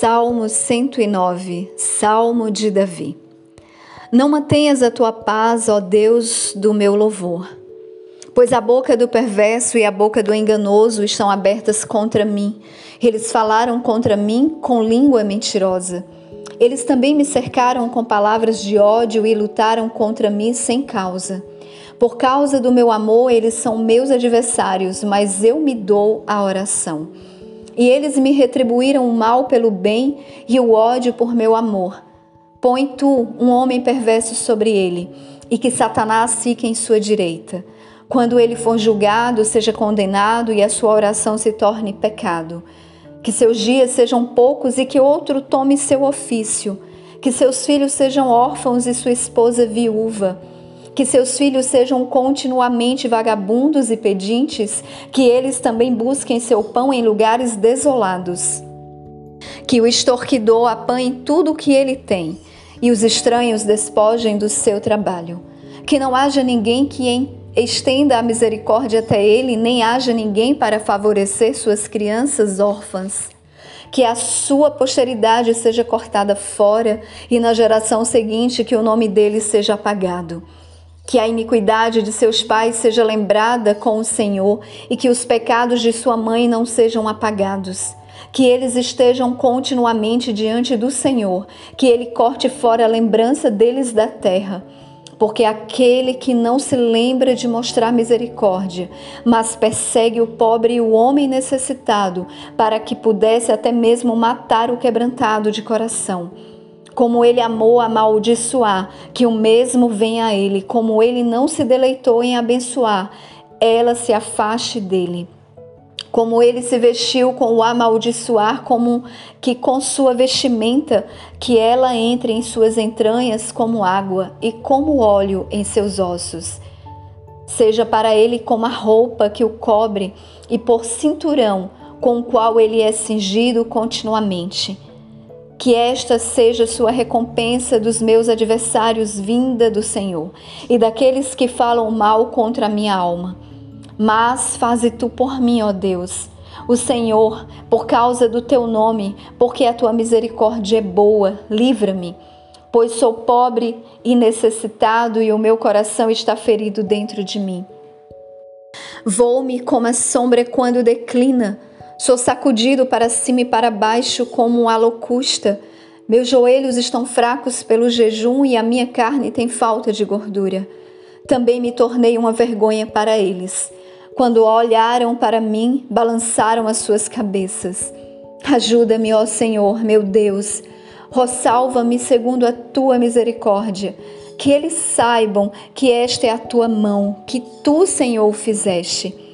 Salmo 109, Salmo de Davi. Não mantenhas a tua paz, ó Deus do meu louvor, pois a boca do perverso e a boca do enganoso estão abertas contra mim. Eles falaram contra mim com língua mentirosa. Eles também me cercaram com palavras de ódio e lutaram contra mim sem causa. Por causa do meu amor, eles são meus adversários, mas eu me dou a oração. E eles me retribuíram o mal pelo bem e o ódio por meu amor. Põe tu um homem perverso sobre ele, e que Satanás fique em sua direita. Quando ele for julgado, seja condenado e a sua oração se torne pecado. Que seus dias sejam poucos e que outro tome seu ofício. Que seus filhos sejam órfãos e sua esposa viúva que seus filhos sejam continuamente vagabundos e pedintes, que eles também busquem seu pão em lugares desolados. Que o extorquidor apanhe tudo o que ele tem e os estranhos despojem do seu trabalho. Que não haja ninguém que estenda a misericórdia até ele, nem haja ninguém para favorecer suas crianças órfãs que a sua posteridade seja cortada fora e na geração seguinte que o nome dele seja apagado que a iniquidade de seus pais seja lembrada com o Senhor e que os pecados de sua mãe não sejam apagados. Que eles estejam continuamente diante do Senhor, que ele corte fora a lembrança deles da terra. Porque aquele que não se lembra de mostrar misericórdia, mas persegue o pobre e o homem necessitado, para que pudesse até mesmo matar o quebrantado de coração como ele amou amaldiçoar, que o mesmo venha a ele, como ele não se deleitou em abençoar, ela se afaste dele. Como ele se vestiu com o amaldiçoar, como que com sua vestimenta, que ela entre em suas entranhas como água e como óleo em seus ossos. Seja para ele como a roupa que o cobre e por cinturão com o qual ele é cingido continuamente que esta seja sua recompensa dos meus adversários vinda do Senhor e daqueles que falam mal contra a minha alma. Mas faze tu por mim, ó Deus, o Senhor, por causa do teu nome, porque a tua misericórdia é boa, livra-me, pois sou pobre e necessitado e o meu coração está ferido dentro de mim. Vou-me como a sombra quando declina, Sou sacudido para cima e para baixo como a locusta. Meus joelhos estão fracos pelo jejum e a minha carne tem falta de gordura. Também me tornei uma vergonha para eles. Quando olharam para mim, balançaram as suas cabeças. Ajuda-me, ó Senhor, meu Deus. Ó, salva-me segundo a tua misericórdia. Que eles saibam que esta é a tua mão, que tu, Senhor, fizeste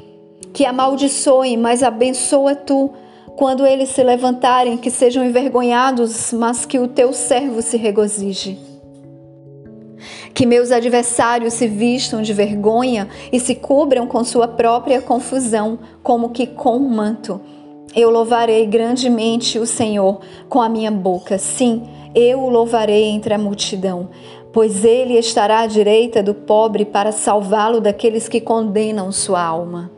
que amaldiçoem, mas abençoa tu. Quando eles se levantarem, que sejam envergonhados, mas que o teu servo se regozije. Que meus adversários se vistam de vergonha e se cubram com sua própria confusão, como que com um manto. Eu louvarei grandemente o Senhor com a minha boca. Sim, eu o louvarei entre a multidão, pois ele estará à direita do pobre para salvá-lo daqueles que condenam sua alma.